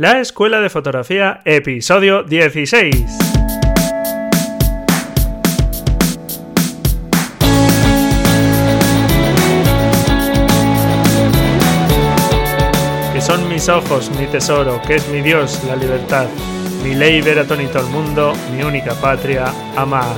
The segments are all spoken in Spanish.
La Escuela de Fotografía, episodio 16. Que son mis ojos, mi tesoro, que es mi Dios, la libertad, mi ley ver a todo el mundo, mi única patria, amar.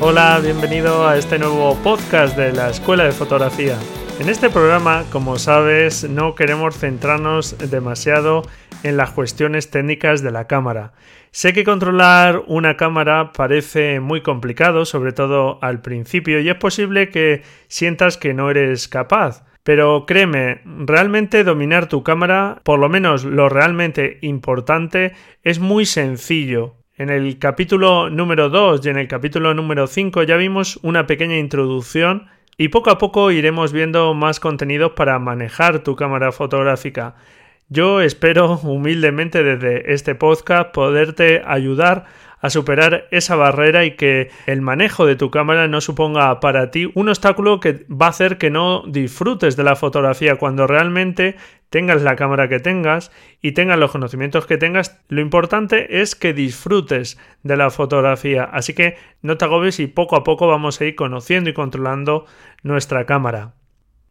Hola, bienvenido a este nuevo podcast de la Escuela de Fotografía. En este programa, como sabes, no queremos centrarnos demasiado en las cuestiones técnicas de la cámara. Sé que controlar una cámara parece muy complicado, sobre todo al principio, y es posible que sientas que no eres capaz. Pero créeme, realmente dominar tu cámara, por lo menos lo realmente importante, es muy sencillo. En el capítulo número 2 y en el capítulo número 5 ya vimos una pequeña introducción y poco a poco iremos viendo más contenidos para manejar tu cámara fotográfica. Yo espero humildemente desde este podcast poderte ayudar a superar esa barrera y que el manejo de tu cámara no suponga para ti un obstáculo que va a hacer que no disfrutes de la fotografía cuando realmente tengas la cámara que tengas y tengas los conocimientos que tengas. Lo importante es que disfrutes de la fotografía. Así que no te agobies y poco a poco vamos a ir conociendo y controlando nuestra cámara.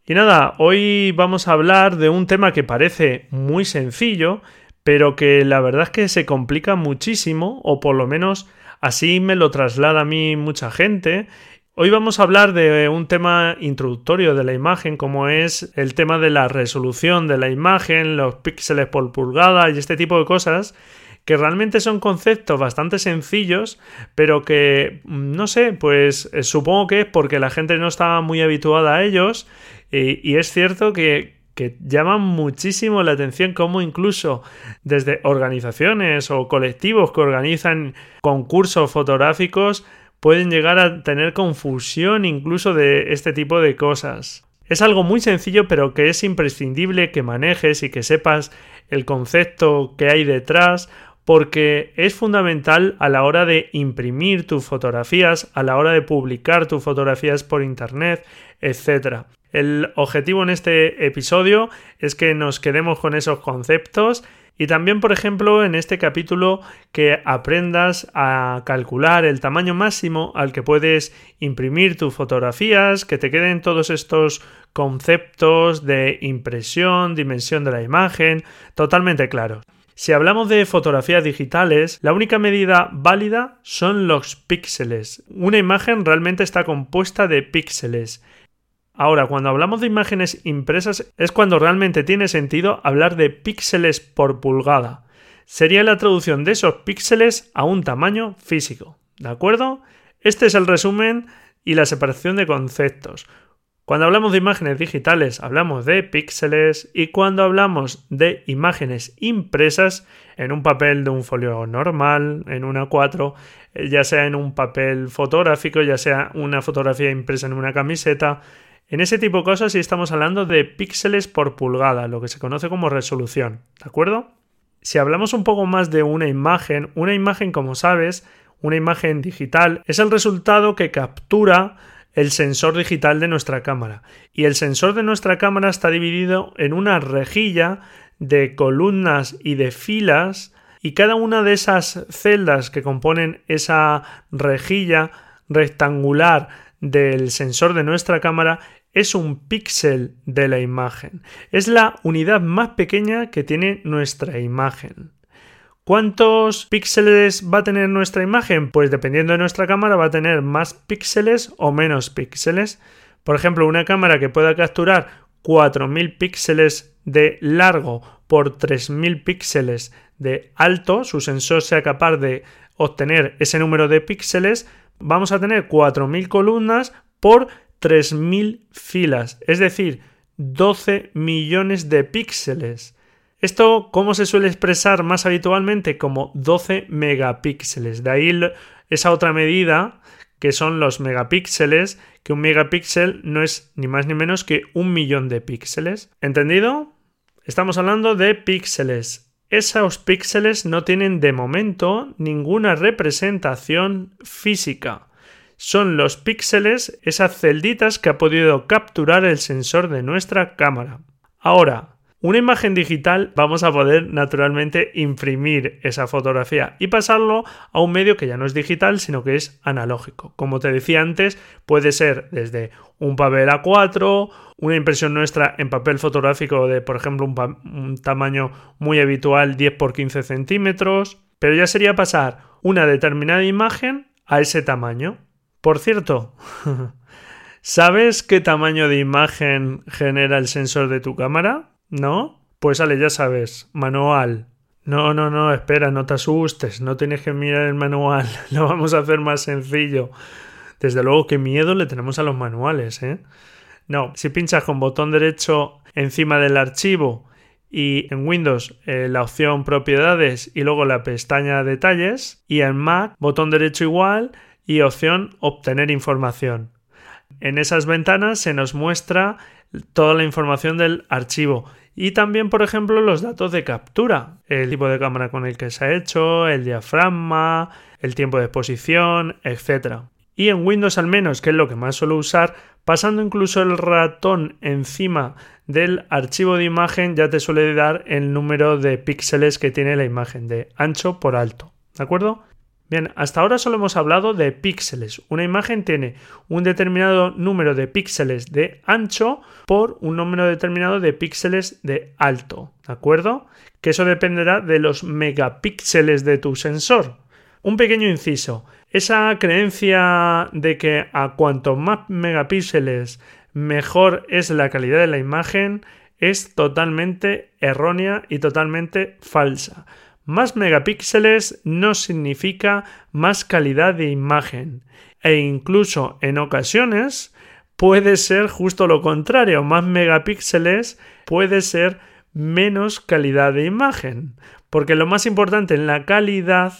Y nada, hoy vamos a hablar de un tema que parece muy sencillo, pero que la verdad es que se complica muchísimo, o por lo menos así me lo traslada a mí mucha gente. Hoy vamos a hablar de un tema introductorio de la imagen, como es el tema de la resolución de la imagen, los píxeles por pulgada y este tipo de cosas, que realmente son conceptos bastante sencillos, pero que, no sé, pues eh, supongo que es porque la gente no está muy habituada a ellos, y es cierto que, que llaman muchísimo la atención como incluso desde organizaciones o colectivos que organizan concursos fotográficos pueden llegar a tener confusión incluso de este tipo de cosas. Es algo muy sencillo pero que es imprescindible que manejes y que sepas el concepto que hay detrás porque es fundamental a la hora de imprimir tus fotografías, a la hora de publicar tus fotografías por internet, etc. El objetivo en este episodio es que nos quedemos con esos conceptos y también, por ejemplo, en este capítulo que aprendas a calcular el tamaño máximo al que puedes imprimir tus fotografías, que te queden todos estos conceptos de impresión, dimensión de la imagen, totalmente claros. Si hablamos de fotografías digitales, la única medida válida son los píxeles. Una imagen realmente está compuesta de píxeles. Ahora, cuando hablamos de imágenes impresas es cuando realmente tiene sentido hablar de píxeles por pulgada. Sería la traducción de esos píxeles a un tamaño físico. ¿De acuerdo? Este es el resumen y la separación de conceptos. Cuando hablamos de imágenes digitales hablamos de píxeles y cuando hablamos de imágenes impresas en un papel de un folio normal, en una 4, ya sea en un papel fotográfico, ya sea una fotografía impresa en una camiseta, en ese tipo de cosas sí estamos hablando de píxeles por pulgada, lo que se conoce como resolución, ¿de acuerdo? Si hablamos un poco más de una imagen, una imagen, como sabes, una imagen digital, es el resultado que captura el sensor digital de nuestra cámara. Y el sensor de nuestra cámara está dividido en una rejilla de columnas y de filas y cada una de esas celdas que componen esa rejilla rectangular del sensor de nuestra cámara es un píxel de la imagen. Es la unidad más pequeña que tiene nuestra imagen. ¿Cuántos píxeles va a tener nuestra imagen? Pues dependiendo de nuestra cámara va a tener más píxeles o menos píxeles. Por ejemplo, una cámara que pueda capturar 4000 píxeles de largo por 3000 píxeles de alto, su sensor sea capaz de obtener ese número de píxeles, vamos a tener 4.000 columnas por 3.000 filas, es decir, 12 millones de píxeles. Esto, ¿cómo se suele expresar más habitualmente? Como 12 megapíxeles. De ahí esa otra medida que son los megapíxeles, que un megapíxel no es ni más ni menos que un millón de píxeles. ¿Entendido? Estamos hablando de píxeles. Esos píxeles no tienen de momento ninguna representación física. Son los píxeles, esas celditas que ha podido capturar el sensor de nuestra cámara. Ahora, Una imagen digital vamos a poder naturalmente imprimir esa fotografía y pasarlo a un medio que ya no es digital, sino que es analógico. Como te decía antes, puede ser desde un papel A4, una impresión nuestra en papel fotográfico de, por ejemplo, un, tamaño muy habitual 10 x 15 centímetros, pero ya sería pasar una determinada imagen a ese tamaño. Por cierto, ¿sabes qué tamaño de imagen genera el sensor de tu cámara? ¿No? Pues sale, ya sabes, manual. No, no, no, espera, no te asustes, no tienes que mirar el manual, lo vamos a hacer más sencillo. Desde luego, qué miedo le tenemos a los manuales, ¿eh? No, si pinchas con botón derecho encima del archivo y en Windows eh, la opción propiedades y luego la pestaña detalles y en Mac botón derecho igual y opción obtener información. En esas ventanas se nos muestra toda la información del archivo y también, por ejemplo, los datos de captura, el tipo de cámara con el que se ha hecho, el diafragma, el tiempo de exposición, etc. Y en Windows al menos, que es lo que más suelo usar, pasando incluso el ratón encima del archivo de imagen ya te suele dar el número de píxeles que tiene la imagen, de ancho por alto. ¿De acuerdo? Bien, hasta ahora solo hemos hablado de píxeles. Una imagen tiene un determinado número de píxeles de ancho por un número determinado de píxeles de alto, ¿de acuerdo? Que eso dependerá de los megapíxeles de tu sensor. Un pequeño inciso. Esa creencia de que a cuanto más megapíxeles mejor es la calidad de la imagen es totalmente errónea y totalmente falsa. Más megapíxeles no significa más calidad de imagen e incluso en ocasiones puede ser justo lo contrario, más megapíxeles puede ser menos calidad de imagen, porque lo más importante en la calidad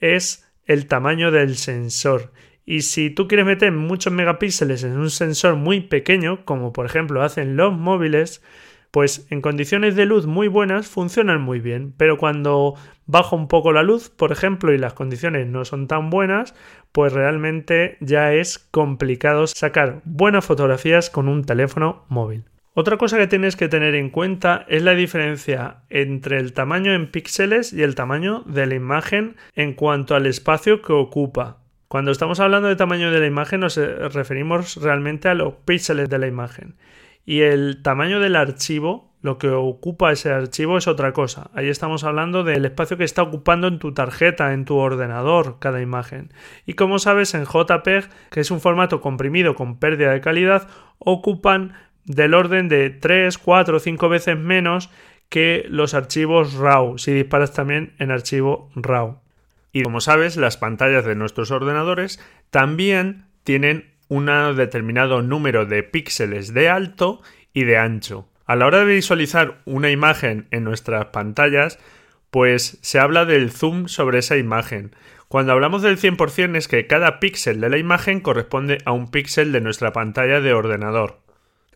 es el tamaño del sensor. Y si tú quieres meter muchos megapíxeles en un sensor muy pequeño, como por ejemplo hacen los móviles, pues en condiciones de luz muy buenas funcionan muy bien, pero cuando baja un poco la luz, por ejemplo, y las condiciones no son tan buenas, pues realmente ya es complicado sacar buenas fotografías con un teléfono móvil. Otra cosa que tienes que tener en cuenta es la diferencia entre el tamaño en píxeles y el tamaño de la imagen en cuanto al espacio que ocupa. Cuando estamos hablando de tamaño de la imagen nos referimos realmente a los píxeles de la imagen y el tamaño del archivo, lo que ocupa ese archivo es otra cosa. Ahí estamos hablando del espacio que está ocupando en tu tarjeta, en tu ordenador, cada imagen. Y como sabes, en JPEG, que es un formato comprimido con pérdida de calidad, ocupan del orden de 3, 4 o 5 veces menos que los archivos RAW, si disparas también en archivo RAW. Y como sabes, las pantallas de nuestros ordenadores también tienen un determinado número de píxeles de alto y de ancho. A la hora de visualizar una imagen en nuestras pantallas, pues se habla del zoom sobre esa imagen. Cuando hablamos del 100% es que cada píxel de la imagen corresponde a un píxel de nuestra pantalla de ordenador.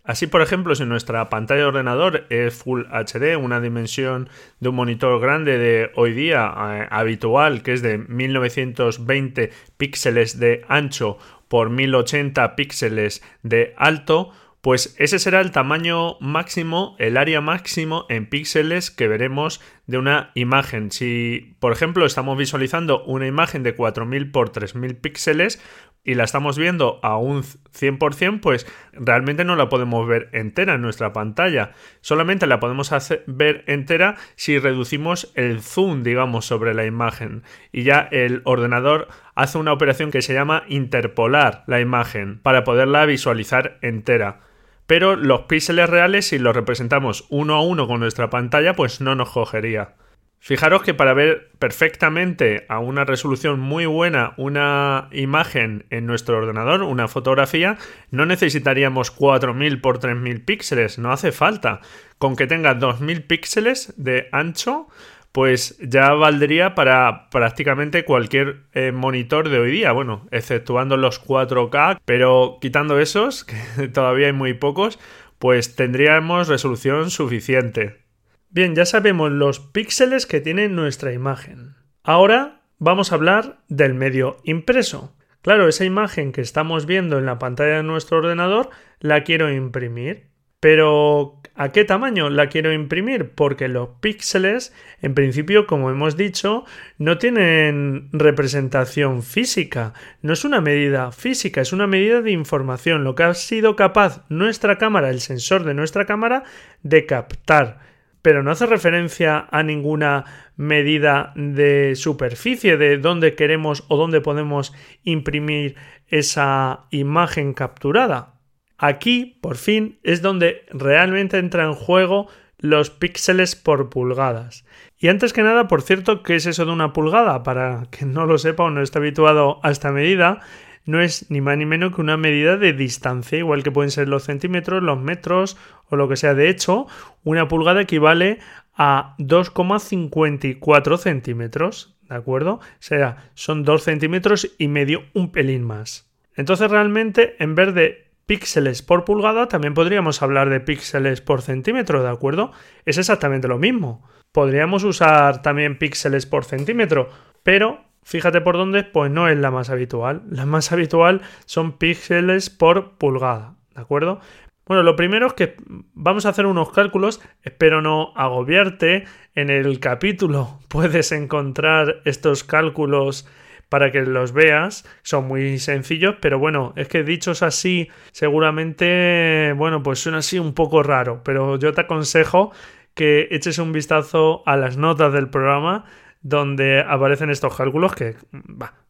Así, por ejemplo, si nuestra pantalla de ordenador es Full HD, una dimensión de un monitor grande de hoy día eh, habitual, que es de 1920 píxeles de ancho por 1080 píxeles de alto, pues ese será el tamaño máximo, el área máximo en píxeles que veremos de una imagen. Si, por ejemplo, estamos visualizando una imagen de 4000 por 3000 píxeles, y la estamos viendo a un 100%, pues realmente no la podemos ver entera en nuestra pantalla. Solamente la podemos ver entera si reducimos el zoom, digamos, sobre la imagen. Y ya el ordenador hace una operación que se llama interpolar la imagen para poderla visualizar entera. Pero los píxeles reales, si los representamos uno a uno con nuestra pantalla, pues no nos cogería. Fijaros que para ver perfectamente a una resolución muy buena una imagen en nuestro ordenador, una fotografía, no necesitaríamos 4000 por 3000 píxeles, no hace falta. Con que tenga 2000 píxeles de ancho, pues ya valdría para prácticamente cualquier eh, monitor de hoy día, bueno, exceptuando los 4K, pero quitando esos, que todavía hay muy pocos, pues tendríamos resolución suficiente. Bien, ya sabemos los píxeles que tiene nuestra imagen. Ahora vamos a hablar del medio impreso. Claro, esa imagen que estamos viendo en la pantalla de nuestro ordenador la quiero imprimir. Pero ¿a qué tamaño la quiero imprimir? Porque los píxeles, en principio, como hemos dicho, no tienen representación física. No es una medida física, es una medida de información. Lo que ha sido capaz nuestra cámara, el sensor de nuestra cámara, de captar pero no hace referencia a ninguna medida de superficie de dónde queremos o dónde podemos imprimir esa imagen capturada. Aquí, por fin, es donde realmente entra en juego los píxeles por pulgadas. Y antes que nada, por cierto, ¿qué es eso de una pulgada? Para quien no lo sepa o no esté habituado a esta medida, no es ni más ni menos que una medida de distancia, igual que pueden ser los centímetros, los metros o lo que sea. De hecho, una pulgada equivale a 2,54 centímetros, ¿de acuerdo? O sea, son 2 centímetros y medio, un pelín más. Entonces, realmente, en vez de píxeles por pulgada, también podríamos hablar de píxeles por centímetro, ¿de acuerdo? Es exactamente lo mismo. Podríamos usar también píxeles por centímetro, pero Fíjate por dónde, pues no es la más habitual. La más habitual son píxeles por pulgada, ¿de acuerdo? Bueno, lo primero es que vamos a hacer unos cálculos, espero no agobiarte. En el capítulo puedes encontrar estos cálculos para que los veas. Son muy sencillos, pero bueno, es que dichos así, seguramente, bueno, pues suena así un poco raro, pero yo te aconsejo que eches un vistazo a las notas del programa donde aparecen estos cálculos que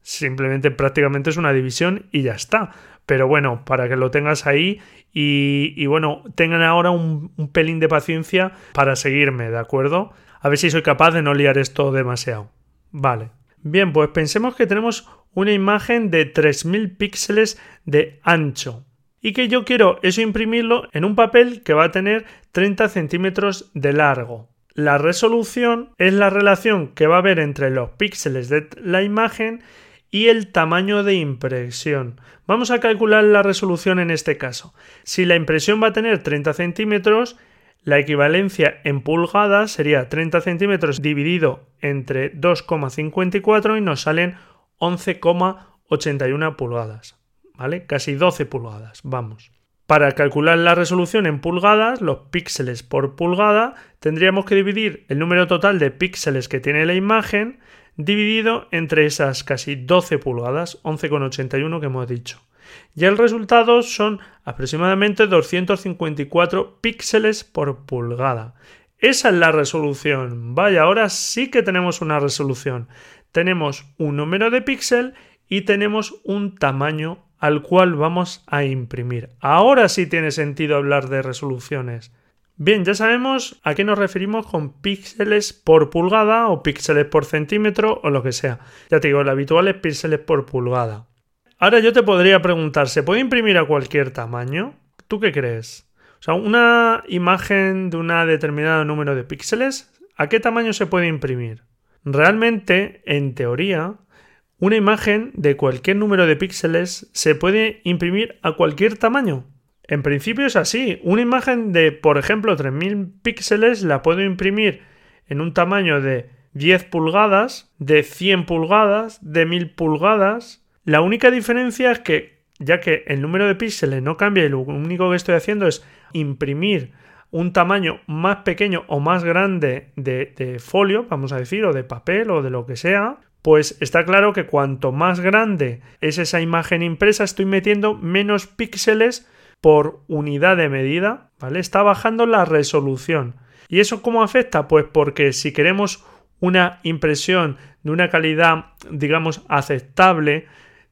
simplemente prácticamente es una división y ya está. Pero bueno, para que lo tengas ahí y, bueno, tengan ahora un, un, pelín de paciencia para seguirme, ¿de acuerdo? A ver si soy capaz de no liar esto demasiado. Vale. Bien, pues pensemos que tenemos una imagen de 3000 píxeles de ancho y que yo quiero eso imprimirlo en un papel que va a tener 30 centímetros de largo. La resolución es la relación que va a haber entre los píxeles de la imagen y el tamaño de impresión. Vamos a calcular la resolución en este caso. Si la impresión va a tener 30 centímetros, la equivalencia en pulgadas sería 30 centímetros dividido entre 2,54 y nos salen 11,81 pulgadas. ¿Vale? Casi 12 pulgadas. Vamos. Para calcular la resolución en pulgadas, los píxeles por pulgada, tendríamos que dividir el número total de píxeles que tiene la imagen dividido entre esas casi 12 pulgadas, 11,81 que hemos dicho. Y el resultado son aproximadamente 254 píxeles por pulgada. Esa es la resolución. Vaya, ahora sí que tenemos una resolución. Tenemos un número de píxel y tenemos un tamaño al cual vamos a imprimir. Ahora sí tiene sentido hablar de resoluciones. Bien, ya sabemos a qué nos referimos con píxeles por pulgada o píxeles por centímetro o lo que sea. Ya te digo, el habitual es píxeles por pulgada. Ahora yo te podría preguntar, ¿se puede imprimir a cualquier tamaño? ¿Tú qué crees? O sea, una imagen de un determinado número de píxeles, ¿a qué tamaño se puede imprimir? Realmente, en teoría, una imagen de cualquier número de píxeles se puede imprimir a cualquier tamaño. En principio es así. Una imagen de, por ejemplo, 3000 píxeles la puedo imprimir en un tamaño de 10 pulgadas, de 100 pulgadas, de 1000 pulgadas. La única diferencia es que, ya que el número de píxeles no cambia y lo único que estoy haciendo es imprimir un tamaño más pequeño o más grande de, de folio, vamos a decir, o de papel o de lo que sea, pues está claro que cuanto más grande es esa imagen impresa, estoy metiendo menos píxeles por unidad de medida, ¿vale? Está bajando la resolución. ¿Y eso cómo afecta? Pues porque si queremos una impresión de una calidad, digamos, aceptable,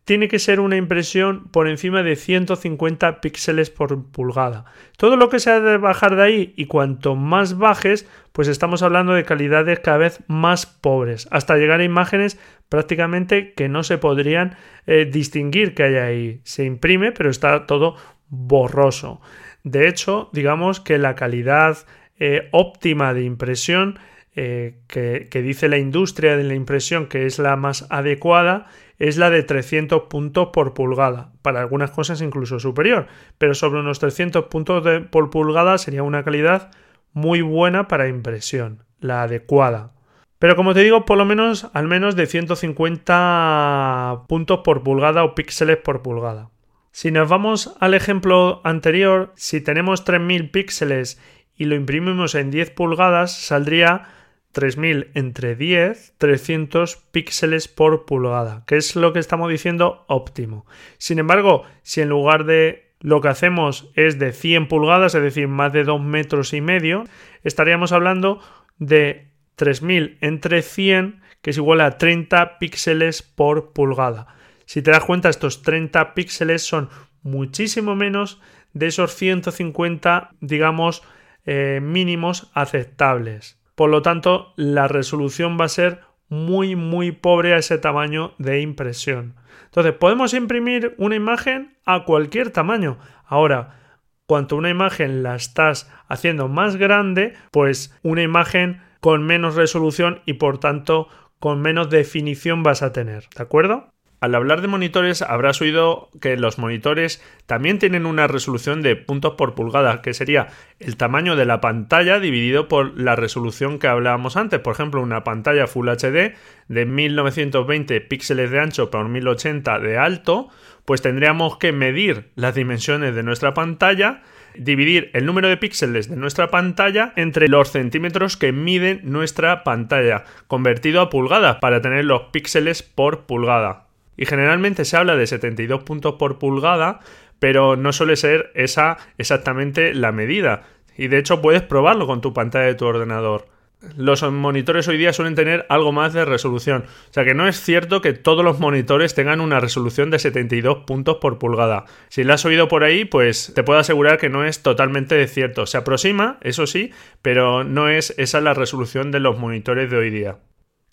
tiene que ser una impresión por encima de 150 píxeles por pulgada. Todo lo que sea de bajar de ahí y cuanto más bajes, pues estamos hablando de calidades cada vez más pobres, hasta llegar a imágenes prácticamente que no se podrían eh, distinguir que hay ahí. Se imprime, pero está todo borroso. De hecho, digamos que la calidad eh, óptima de impresión eh, que, que dice la industria de la impresión que es la más adecuada es la de 300 puntos por pulgada, para algunas cosas incluso superior, pero sobre unos 300 puntos por pulgada sería una calidad muy buena para impresión, la adecuada. Pero como te digo, por lo menos al menos de 150 puntos por pulgada o píxeles por pulgada. Si nos vamos al ejemplo anterior, si tenemos 3000 píxeles y lo imprimimos en 10 pulgadas, saldría 3000 entre 10, 300 píxeles por pulgada, que es lo que estamos diciendo óptimo. Sin embargo, si en lugar de lo que hacemos es de 100 pulgadas, es decir, más de 2 metros y medio, estaríamos hablando de 3000 entre 100, que es igual a 30 píxeles por pulgada. Si te das cuenta, estos 30 píxeles son muchísimo menos de esos 150, digamos, eh, mínimos aceptables. Por lo tanto, la resolución va a ser muy, muy pobre a ese tamaño de impresión. Entonces, podemos imprimir una imagen a cualquier tamaño. Ahora, cuanto una imagen la estás haciendo más grande, pues una imagen con menos resolución y por tanto con menos definición vas a tener. ¿De acuerdo? Al hablar de monitores habrás oído que los monitores también tienen una resolución de puntos por pulgada, que sería el tamaño de la pantalla dividido por la resolución que hablábamos antes. Por ejemplo, una pantalla Full HD de 1920 píxeles de ancho por 1080 de alto, pues tendríamos que medir las dimensiones de nuestra pantalla dividir el número de píxeles de nuestra pantalla entre los centímetros que mide nuestra pantalla, convertido a pulgadas para tener los píxeles por pulgada y generalmente se habla de 72 puntos por pulgada, pero no suele ser esa exactamente la medida. Y de hecho puedes probarlo con tu pantalla de tu ordenador. Los monitores hoy día suelen tener algo más de resolución. O sea que no es cierto que todos los monitores tengan una resolución de 72 puntos por pulgada. Si la has oído por ahí, pues te puedo asegurar que no es totalmente cierto. Se aproxima, eso sí, pero no es esa la resolución de los monitores de hoy día.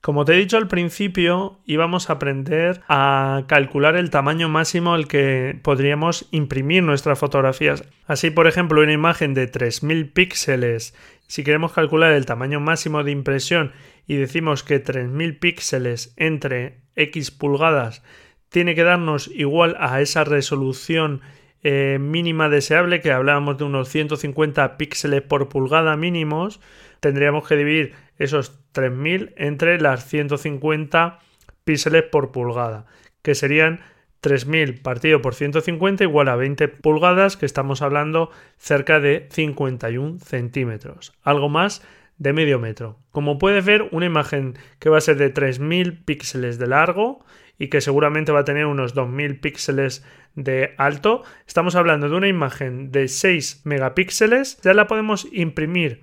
Como te he dicho al principio, íbamos a aprender a calcular el tamaño máximo al que podríamos imprimir nuestras fotografías. Así, por ejemplo, una imagen de 3000 píxeles, si queremos calcular el tamaño máximo de impresión y decimos que 3000 píxeles entre X pulgadas tiene que darnos igual a esa resolución eh, mínima deseable, que hablábamos de unos 150 píxeles por pulgada mínimos, tendríamos que dividir esos 3000 entre las 150 píxeles por pulgada, que serían 3000 partido por 150 igual a 20 pulgadas, que estamos hablando cerca de 51 centímetros, algo más de medio metro. Como puedes ver, una imagen que va a ser de 3000 píxeles de largo y que seguramente va a tener unos 2000 píxeles de alto, estamos hablando de una imagen de 6 megapíxeles, ya la podemos imprimir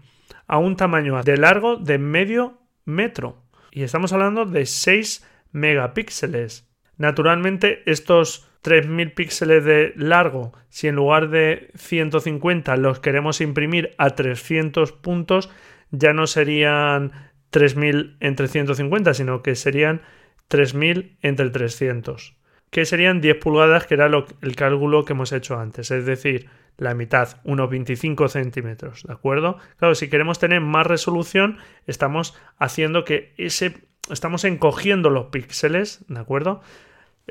a un tamaño de largo de medio metro. Y estamos hablando de 6 megapíxeles. Naturalmente, estos 3000 píxeles de largo, si en lugar de 150 los queremos imprimir a 300 puntos, ya no serían 3000 entre 150, sino que serían 3000 entre 300, que serían 10 pulgadas, que era el cálculo que hemos hecho antes. Es decir, la mitad, unos 25 centímetros, ¿de acuerdo? Claro, si queremos tener más resolución, estamos haciendo que ese, estamos encogiendo los píxeles, ¿de acuerdo?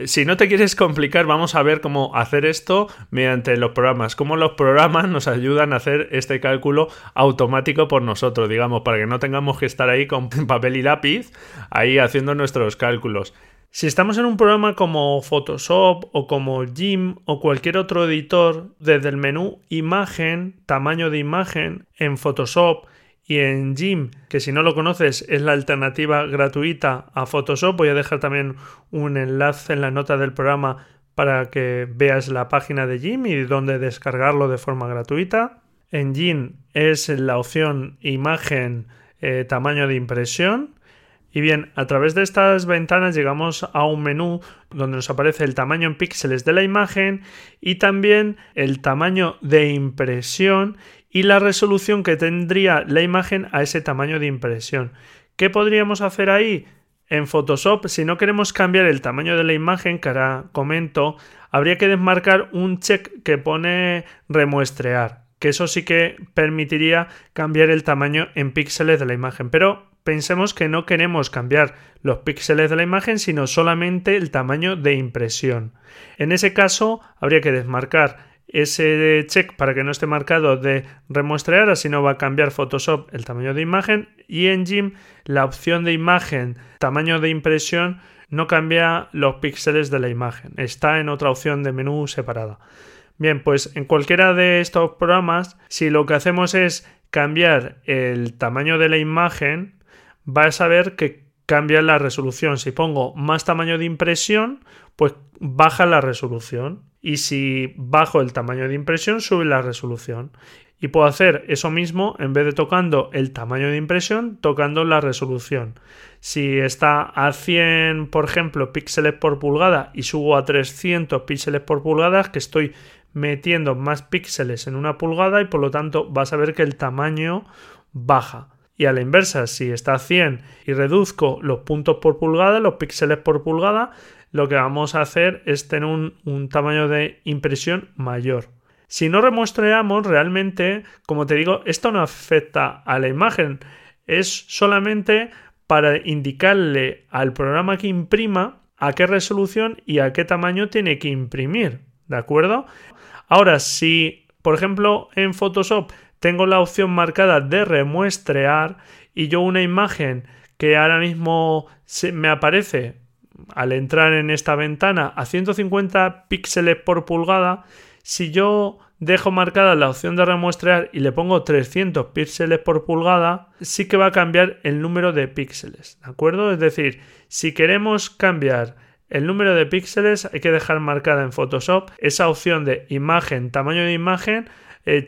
Si no te quieres complicar, vamos a ver cómo hacer esto mediante los programas. Cómo los programas nos ayudan a hacer este cálculo automático por nosotros, digamos, para que no tengamos que estar ahí con papel y lápiz, ahí haciendo nuestros cálculos. Si estamos en un programa como Photoshop o como GIMP o cualquier otro editor, desde el menú Imagen, tamaño de imagen, en Photoshop y en GIMP, que si no lo conoces es la alternativa gratuita a Photoshop, voy a dejar también un enlace en la nota del programa para que veas la página de GIMP y dónde descargarlo de forma gratuita. En GIMP es la opción imagen eh, tamaño de impresión y bien, a través de estas ventanas llegamos a un menú donde nos aparece el tamaño en píxeles de la imagen y también el tamaño de impresión y la resolución que tendría la imagen a ese tamaño de impresión. ¿Qué podríamos hacer ahí? En Photoshop, si no queremos cambiar el tamaño de la imagen, que ahora comento, habría que desmarcar un check que pone remuestrear, que eso sí que permitiría cambiar el tamaño en píxeles de la imagen. Pero pensemos que no queremos cambiar los píxeles de la imagen, sino solamente el tamaño de impresión. En ese caso, habría que desmarcar ese check para que no esté marcado de remuestrear, así no va a cambiar Photoshop el tamaño de imagen y en GIMP la opción de imagen, tamaño de impresión, no cambia los píxeles de la imagen, está en otra opción de menú separada. Bien, pues en cualquiera de estos programas, si lo que hacemos es cambiar el tamaño de la imagen, vas a ver que cambia la resolución. Si pongo más tamaño de impresión, pues baja la resolución. Y si bajo el tamaño de impresión, sube la resolución. Y puedo hacer eso mismo en vez de tocando el tamaño de impresión, tocando la resolución. Si está a 100, por ejemplo, píxeles por pulgada y subo a 300 píxeles por pulgada, que estoy metiendo más píxeles en una pulgada y por lo tanto vas a ver que el tamaño baja. Y a la inversa, si está a 100 y reduzco los puntos por pulgada, los píxeles por pulgada, lo que vamos a hacer es tener un, tamaño de impresión mayor. Si no remuestreamos, realmente, como te digo, esto no afecta a la imagen. Es solamente para indicarle al programa que imprima a qué resolución y a qué tamaño tiene que imprimir. ¿De acuerdo? Ahora, si, por ejemplo, en Photoshop tengo la opción marcada de remuestrear y yo una imagen que ahora mismo me aparece al entrar en esta ventana a 150 píxeles por pulgada, si yo dejo marcada la opción de remuestrear y le pongo 300 píxeles por pulgada, sí que va a cambiar el número de píxeles, ¿de acuerdo? Es decir, si queremos cambiar el número de píxeles, hay que dejar marcada en Photoshop esa opción de imagen, tamaño de imagen,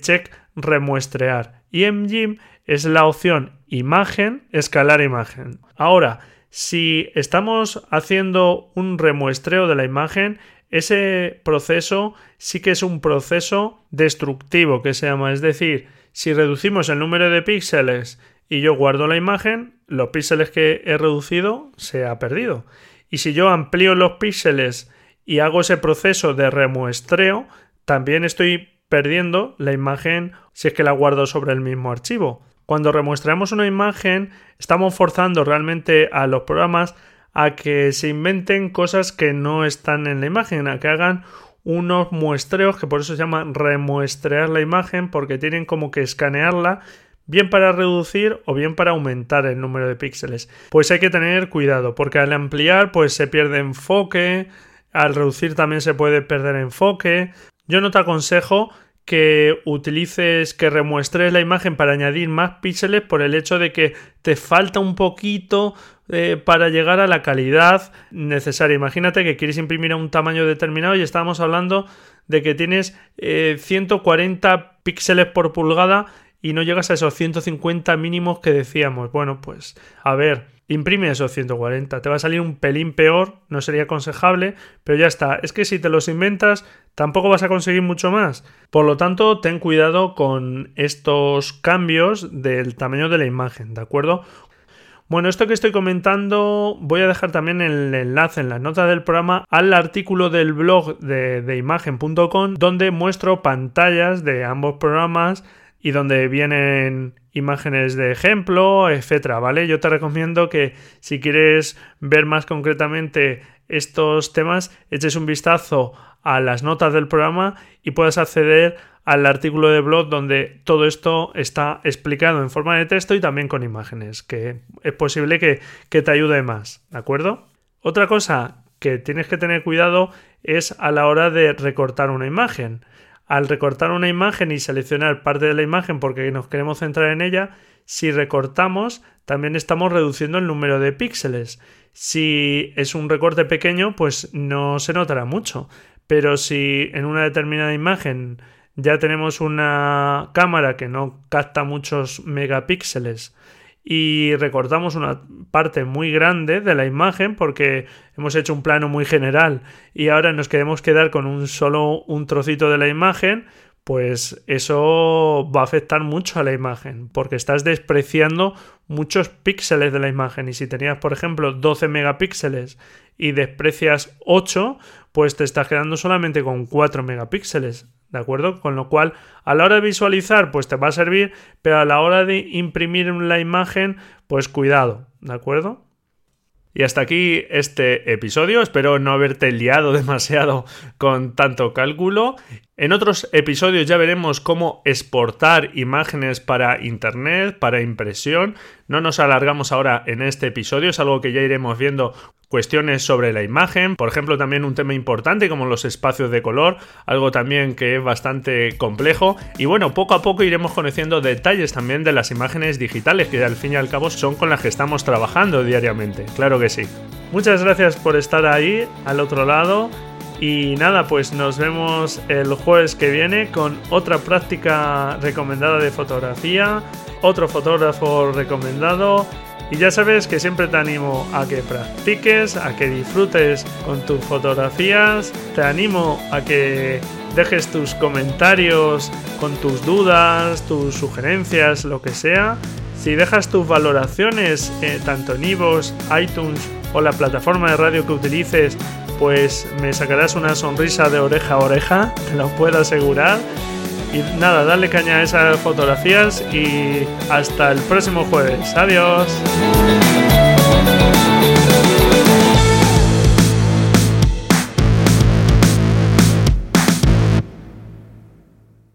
check remuestrear. Y en es la opción imagen, escalar imagen. Ahora, si estamos haciendo un remuestreo de la imagen, ese proceso sí que es un proceso destructivo que se llama. Es decir, si reducimos el número de píxeles y yo guardo la imagen, los píxeles que he reducido se ha perdido. Y si yo amplío los píxeles y hago ese proceso de remuestreo, también estoy perdiendo la imagen si es que la guardo sobre el mismo archivo. Cuando remuestramos una imagen, estamos forzando realmente a los programas a que se inventen cosas que no están en la imagen, a que hagan unos muestreos, que por eso se llama remuestrear la imagen, porque tienen como que escanearla, bien para reducir o bien para aumentar el número de píxeles. Pues hay que tener cuidado, porque al ampliar, pues se pierde enfoque, al reducir también se puede perder enfoque. Yo no te aconsejo que utilices, que remuestres la imagen para añadir más píxeles por el hecho de que te falta un poquito eh, para llegar a la calidad necesaria. Imagínate que quieres imprimir a un tamaño determinado y estamos hablando de que tienes 140 eh, píxeles por pulgada y no llegas a esos 150 mínimos que decíamos. Bueno, pues a ver, Imprime esos 140. Te va a salir un pelín peor, no sería aconsejable, pero ya está. Es que si te los inventas, tampoco vas a conseguir mucho más. Por lo tanto, ten cuidado con estos cambios del tamaño de la imagen, ¿de acuerdo? Bueno, esto que estoy comentando voy a dejar también el enlace en las notas del programa al artículo del blog de, de imagen.com donde muestro pantallas de ambos programas y donde vienen imágenes de ejemplo, etcétera, ¿vale? Yo te recomiendo que si quieres ver más concretamente estos temas, eches un vistazo a las notas del programa y puedas acceder al artículo de blog donde todo esto está explicado en forma de texto y también con imágenes, que es posible que, que te ayude más, ¿de acuerdo? Otra cosa que tienes que tener cuidado es a la hora de recortar una imagen al recortar una imagen y seleccionar parte de la imagen porque nos queremos centrar en ella, si recortamos también estamos reduciendo el número de píxeles. Si es un recorte pequeño, pues no se notará mucho. Pero si en una determinada imagen ya tenemos una cámara que no capta muchos megapíxeles y recortamos una parte muy grande de la imagen porque hemos hecho un plano muy general y ahora nos queremos quedar con un solo un trocito de la imagen, pues eso va a afectar mucho a la imagen porque estás despreciando muchos píxeles de la imagen. Y si tenías por ejemplo 12 megapíxeles y desprecias 8 pues te estás quedando solamente con 4 megapíxeles ¿De acuerdo? Con lo cual, a la hora de visualizar, pues te va a servir, pero a la hora de imprimir la imagen, pues cuidado, ¿de acuerdo? Y hasta aquí este episodio. Espero no haberte liado demasiado con tanto cálculo. En otros episodios ya veremos cómo exportar imágenes para Internet, para impresión. No nos alargamos ahora en este episodio, es algo que ya iremos viendo cuestiones sobre la imagen, por ejemplo también un tema importante como los espacios de color, algo también que es bastante complejo y bueno, poco a poco iremos conociendo detalles también de las imágenes digitales que al fin y al cabo son con las que estamos trabajando diariamente, claro que sí. Muchas gracias por estar ahí al otro lado y nada, pues nos vemos el jueves que viene con otra práctica recomendada de fotografía, otro fotógrafo recomendado. Y ya sabes que siempre te animo a que practiques, a que disfrutes con tus fotografías. Te animo a que dejes tus comentarios con tus dudas, tus sugerencias, lo que sea. Si dejas tus valoraciones eh, tanto en iVoox, iTunes o la plataforma de radio que utilices, pues me sacarás una sonrisa de oreja a oreja, te lo puedo asegurar. Y nada, dale caña a esas fotografías y hasta el próximo jueves. Adiós.